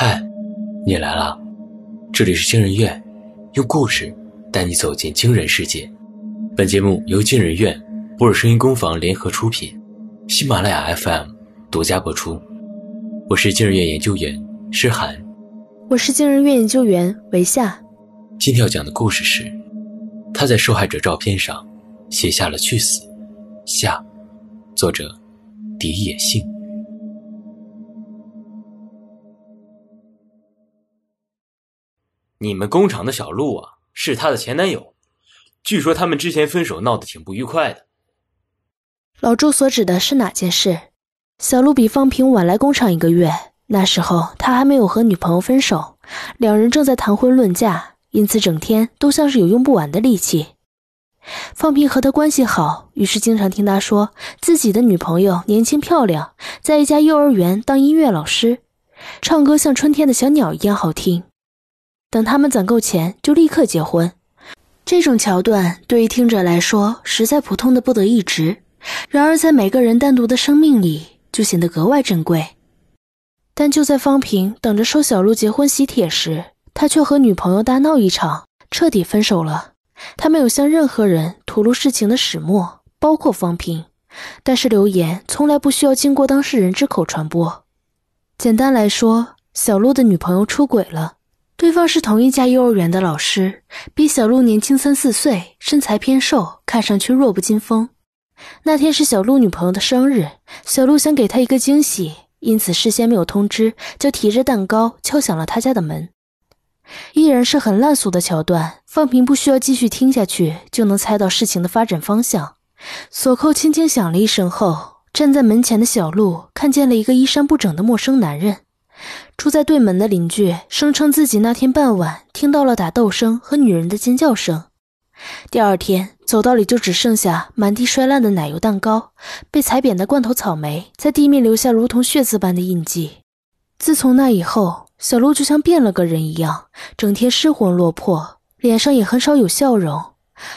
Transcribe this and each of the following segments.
嗨，你来了，这里是惊人院，用故事带你走进惊人世界。本节目由惊人院、博尔声音工坊联合出品，喜马拉雅 FM 独家播出。我是惊人院研究员诗涵，我是惊人院研究员维夏。今天要讲的故事是，他在受害者照片上写下了“去死”，下，作者狄野杏。你们工厂的小陆啊，是他的前男友。据说他们之前分手闹得挺不愉快的。老朱所指的是哪件事？小陆比方平晚来工厂一个月，那时候他还没有和女朋友分手，两人正在谈婚论嫁，因此整天都像是有用不完的力气。方平和他关系好，于是经常听他说自己的女朋友年轻漂亮，在一家幼儿园当音乐老师，唱歌像春天的小鸟一样好听。等他们攒够钱，就立刻结婚。这种桥段对于听者来说实在普通的不得一直，然而在每个人单独的生命里就显得格外珍贵。但就在方平等着收小鹿结婚喜帖时，他却和女朋友大闹一场，彻底分手了。他没有向任何人吐露事情的始末，包括方平。但是流言从来不需要经过当事人之口传播。简单来说，小鹿的女朋友出轨了。对方是同一家幼儿园的老师，比小鹿年轻三四岁，身材偏瘦，看上去弱不禁风。那天是小鹿女朋友的生日，小鹿想给她一个惊喜，因此事先没有通知，就提着蛋糕敲响了他家的门。依然是很烂俗的桥段，放平不需要继续听下去，就能猜到事情的发展方向。锁扣轻轻响了一声后，站在门前的小鹿看见了一个衣衫不整的陌生男人。住在对门的邻居声称自己那天傍晚听到了打斗声和女人的尖叫声。第二天，走道里就只剩下满地摔烂的奶油蛋糕，被踩扁的罐头草莓在地面留下如同血渍般的印记。自从那以后，小鹿就像变了个人一样，整天失魂落魄，脸上也很少有笑容。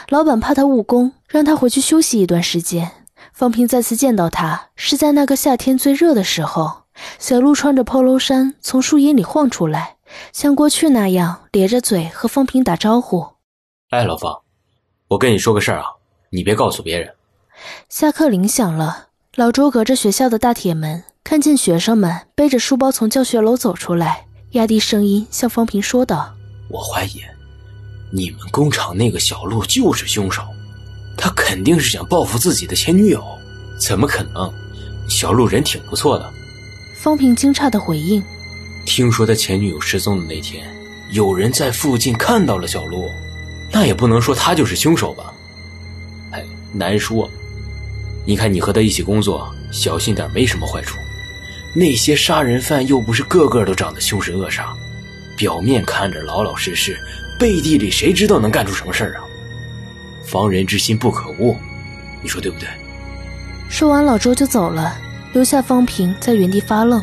老板怕他误工，让他回去休息一段时间。方平再次见到他，是在那个夏天最热的时候。小鹿穿着 polo 衫从树荫里晃出来，像过去那样咧着嘴和方平打招呼。哎，老方，我跟你说个事儿啊，你别告诉别人。下课铃响了，老周隔着学校的大铁门，看见学生们背着书包从教学楼走出来，压低声音向方平说道：“我怀疑，你们工厂那个小鹿就是凶手，他肯定是想报复自己的前女友。怎么可能？小鹿人挺不错的。”方平惊诧的回应：“听说他前女友失踪的那天，有人在附近看到了小鹿，那也不能说他就是凶手吧？哎，难说。你看你和他一起工作，小心点没什么坏处。那些杀人犯又不是个个都长得凶神恶煞，表面看着老老实实，背地里谁知道能干出什么事儿啊？防人之心不可无，你说对不对？”说完，老周就走了。留下方平在原地发愣。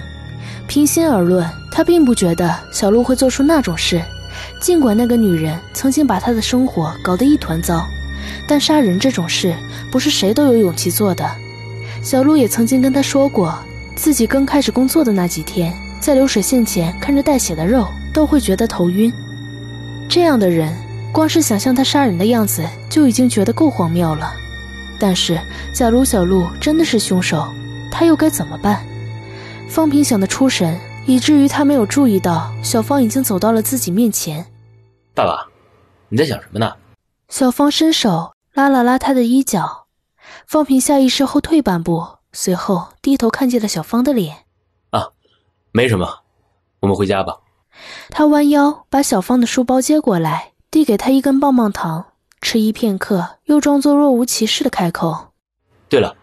平心而论，他并不觉得小鹿会做出那种事。尽管那个女人曾经把他的生活搞得一团糟，但杀人这种事不是谁都有勇气做的。小鹿也曾经跟他说过，自己刚开始工作的那几天，在流水线前看着带血的肉都会觉得头晕。这样的人，光是想象他杀人的样子就已经觉得够荒谬了。但是，假如小鹿真的是凶手，他又该怎么办？方平想得出神，以至于他没有注意到小芳已经走到了自己面前。爸爸，你在想什么呢？小芳伸手拉了拉他的衣角，方平下意识后退半步，随后低头看见了小芳的脸。啊，没什么，我们回家吧。他弯腰把小芳的书包接过来，递给她一根棒棒糖，迟疑片刻，又装作若无其事的开口：“对了。”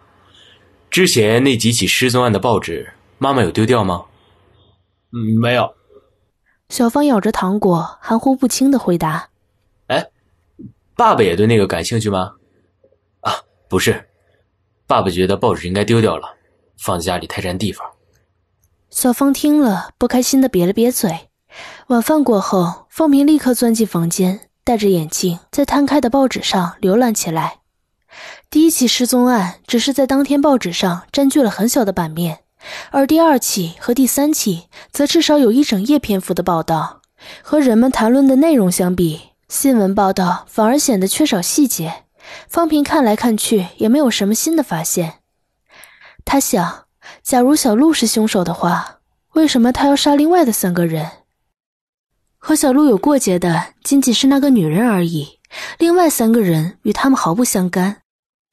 之前那几起失踪案的报纸，妈妈有丢掉吗？嗯，没有。小芳咬着糖果，含糊不清的回答：“哎，爸爸也对那个感兴趣吗？”啊，不是，爸爸觉得报纸应该丢掉了，放在家里太占地方。小芳听了，不开心的瘪了瘪嘴。晚饭过后，方明立刻钻进房间，戴着眼镜，在摊开的报纸上浏览起来。第一起失踪案只是在当天报纸上占据了很小的版面，而第二起和第三起则至少有一整页篇幅的报道。和人们谈论的内容相比，新闻报道反而显得缺少细节。方平看来看去也没有什么新的发现。他想，假如小鹿是凶手的话，为什么他要杀另外的三个人？和小鹿有过节的仅仅是那个女人而已，另外三个人与他们毫不相干。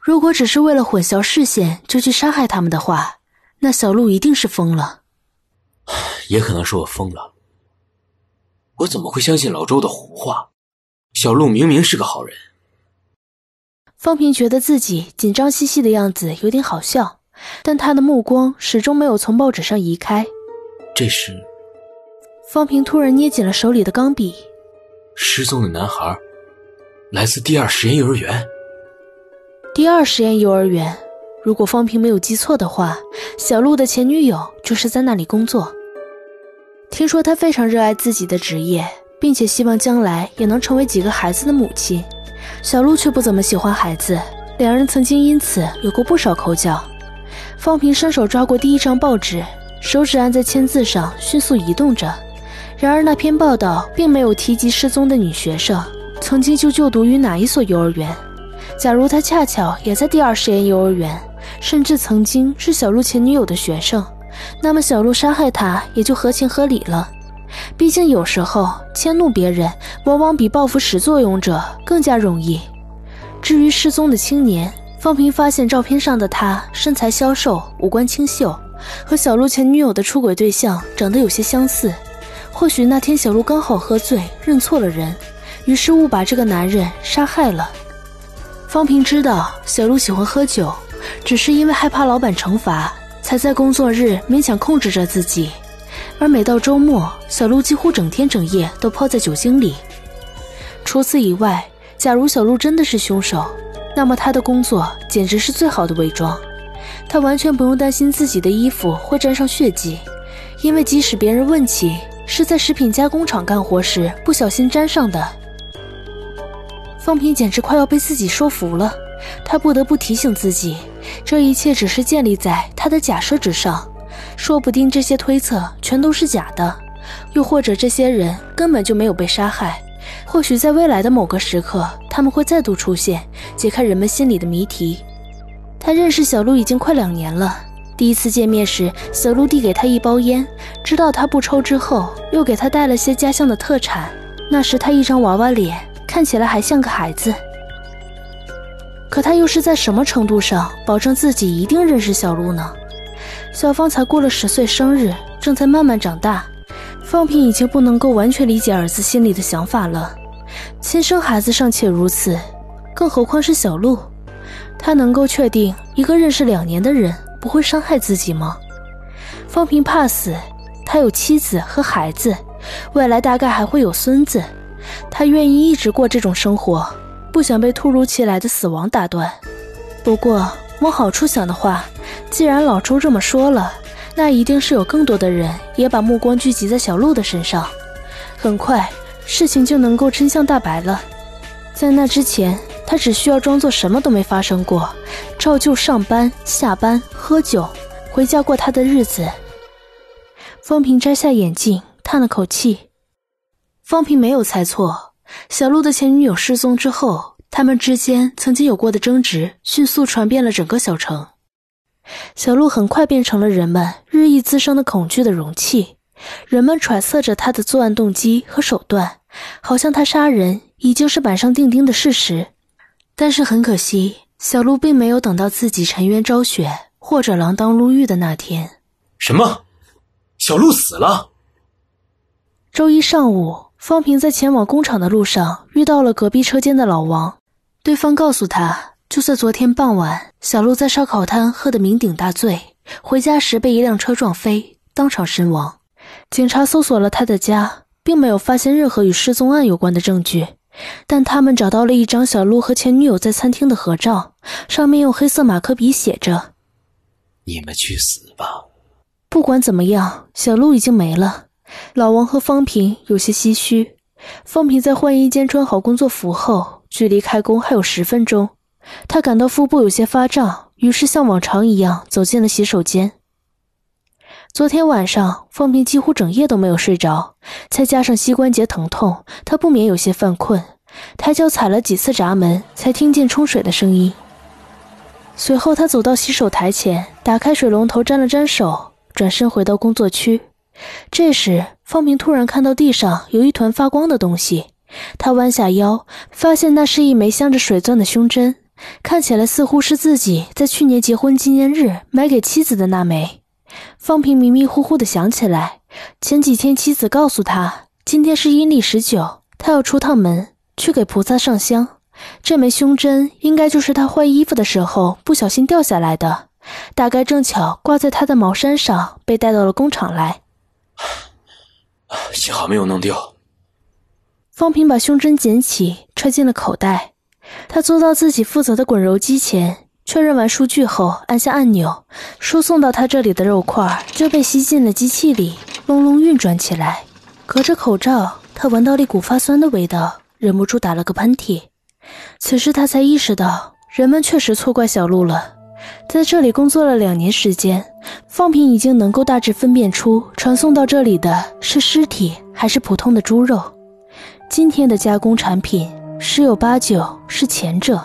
如果只是为了混淆视线就去杀害他们的话，那小鹿一定是疯了。也可能是我疯了。我怎么会相信老周的胡话？小鹿明明是个好人。方平觉得自己紧张兮兮的样子有点好笑，但他的目光始终没有从报纸上移开。这时。方平突然捏紧了手里的钢笔。失踪的男孩来自第二实验幼儿园。第二实验幼儿园，如果方平没有记错的话，小鹿的前女友就是在那里工作。听说他非常热爱自己的职业，并且希望将来也能成为几个孩子的母亲。小鹿却不怎么喜欢孩子，两人曾经因此有过不少口角。方平伸手抓过第一张报纸，手指按在签字上，迅速移动着。然而，那篇报道并没有提及失踪的女学生曾经就就读于哪一所幼儿园。假如他恰巧也在第二实验幼儿园，甚至曾经是小鹿前女友的学生，那么小鹿杀害他也就合情合理了。毕竟，有时候迁怒别人往往比报复始作俑者更加容易。至于失踪的青年，方平发现照片上的他身材消瘦，五官清秀，和小鹿前女友的出轨对象长得有些相似。或许那天小鹿刚好喝醉，认错了人，于是误把这个男人杀害了。方平知道小鹿喜欢喝酒，只是因为害怕老板惩罚，才在工作日勉强控制着自己。而每到周末，小鹿几乎整天整夜都泡在酒精里。除此以外，假如小鹿真的是凶手，那么他的工作简直是最好的伪装，他完全不用担心自己的衣服会沾上血迹，因为即使别人问起。是在食品加工厂干活时不小心沾上的。方平简直快要被自己说服了，他不得不提醒自己，这一切只是建立在他的假设之上，说不定这些推测全都是假的，又或者这些人根本就没有被杀害。或许在未来的某个时刻，他们会再度出现，解开人们心里的谜题。他认识小鹿已经快两年了。第一次见面时，小鹿递给他一包烟，知道他不抽之后，又给他带了些家乡的特产。那时他一张娃娃脸，看起来还像个孩子。可他又是在什么程度上保证自己一定认识小鹿呢？小芳才过了十岁生日，正在慢慢长大。方平已经不能够完全理解儿子心里的想法了。亲生孩子尚且如此，更何况是小鹿？他能够确定一个认识两年的人？不会伤害自己吗？方平怕死，他有妻子和孩子，未来大概还会有孙子，他愿意一直过这种生活，不想被突如其来的死亡打断。不过往好处想的话，既然老周这么说了，那一定是有更多的人也把目光聚集在小鹿的身上，很快事情就能够真相大白了。在那之前。他只需要装作什么都没发生过，照旧上班、下班、喝酒、回家过他的日子。方平摘下眼镜，叹了口气。方平没有猜错，小鹿的前女友失踪之后，他们之间曾经有过的争执迅速传遍了整个小城。小鹿很快变成了人们日益滋生的恐惧的容器，人们揣测着他的作案动机和手段，好像他杀人已经是板上钉钉的事实。但是很可惜，小鹿并没有等到自己沉冤昭雪或者锒铛入狱的那天。什么？小鹿死了？周一上午，方平在前往工厂的路上遇到了隔壁车间的老王。对方告诉他，就在昨天傍晚，小鹿在烧烤摊喝得酩酊大醉，回家时被一辆车撞飞，当场身亡。警察搜索了他的家，并没有发现任何与失踪案有关的证据。但他们找到了一张小鹿和前女友在餐厅的合照，上面用黑色马克笔写着：“你们去死吧。”不管怎么样，小鹿已经没了。老王和方平有些唏嘘。方平在换衣间穿好工作服后，距离开工还有十分钟，他感到腹部有些发胀，于是像往常一样走进了洗手间。昨天晚上，方平几乎整夜都没有睡着，再加上膝关节疼痛，他不免有些犯困。抬脚踩了几次闸门，才听见冲水的声音。随后，他走到洗手台前，打开水龙头沾了沾手，转身回到工作区。这时，方平突然看到地上有一团发光的东西，他弯下腰，发现那是一枚镶着水钻的胸针，看起来似乎是自己在去年结婚纪念日买给妻子的那枚。方平迷迷糊糊的想起来，前几天妻子告诉他，今天是阴历十九，他要出趟门去给菩萨上香。这枚胸针应该就是他换衣服的时候不小心掉下来的，大概正巧挂在他的毛衫上，被带到了工厂来。幸好没有弄丢。方平把胸针捡起，揣进了口袋。他坐到自己负责的滚揉机前。确认完数据后，按下按钮，输送到他这里的肉块就被吸进了机器里，隆隆运转起来。隔着口罩，他闻到了一股发酸的味道，忍不住打了个喷嚏。此时他才意识到，人们确实错怪小鹿了。在这里工作了两年时间，方平已经能够大致分辨出传送到这里的是尸体还是普通的猪肉。今天的加工产品十有八九是前者。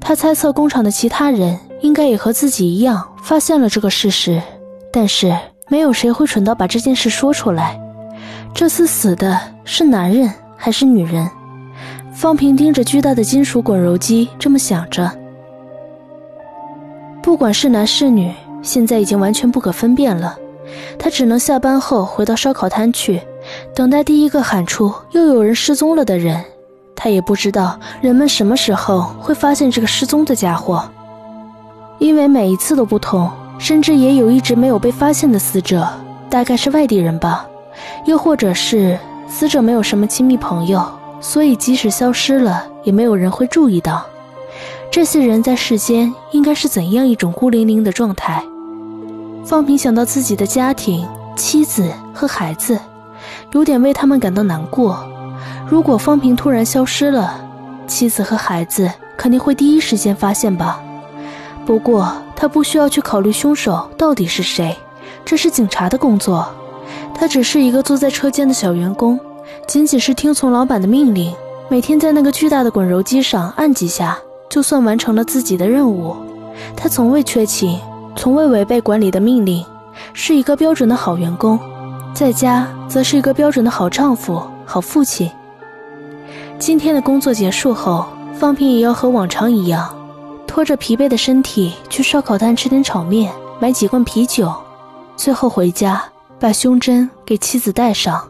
他猜测工厂的其他人应该也和自己一样发现了这个事实，但是没有谁会蠢到把这件事说出来。这次死的是男人还是女人？方平盯着巨大的金属滚揉机，这么想着。不管是男是女，现在已经完全不可分辨了。他只能下班后回到烧烤摊去，等待第一个喊出“又有人失踪了”的人。他也不知道人们什么时候会发现这个失踪的家伙，因为每一次都不同，甚至也有一直没有被发现的死者，大概是外地人吧，又或者是死者没有什么亲密朋友，所以即使消失了，也没有人会注意到。这些人在世间应该是怎样一种孤零零的状态？方平想到自己的家庭、妻子和孩子，有点为他们感到难过。如果方平突然消失了，妻子和孩子肯定会第一时间发现吧。不过他不需要去考虑凶手到底是谁，这是警察的工作。他只是一个坐在车间的小员工，仅仅是听从老板的命令，每天在那个巨大的滚揉机上按几下，就算完成了自己的任务。他从未缺勤，从未违背管理的命令，是一个标准的好员工。在家则是一个标准的好丈夫、好父亲。今天的工作结束后，方平也要和往常一样，拖着疲惫的身体去烧烤摊吃点炒面，买几罐啤酒，最后回家把胸针给妻子戴上。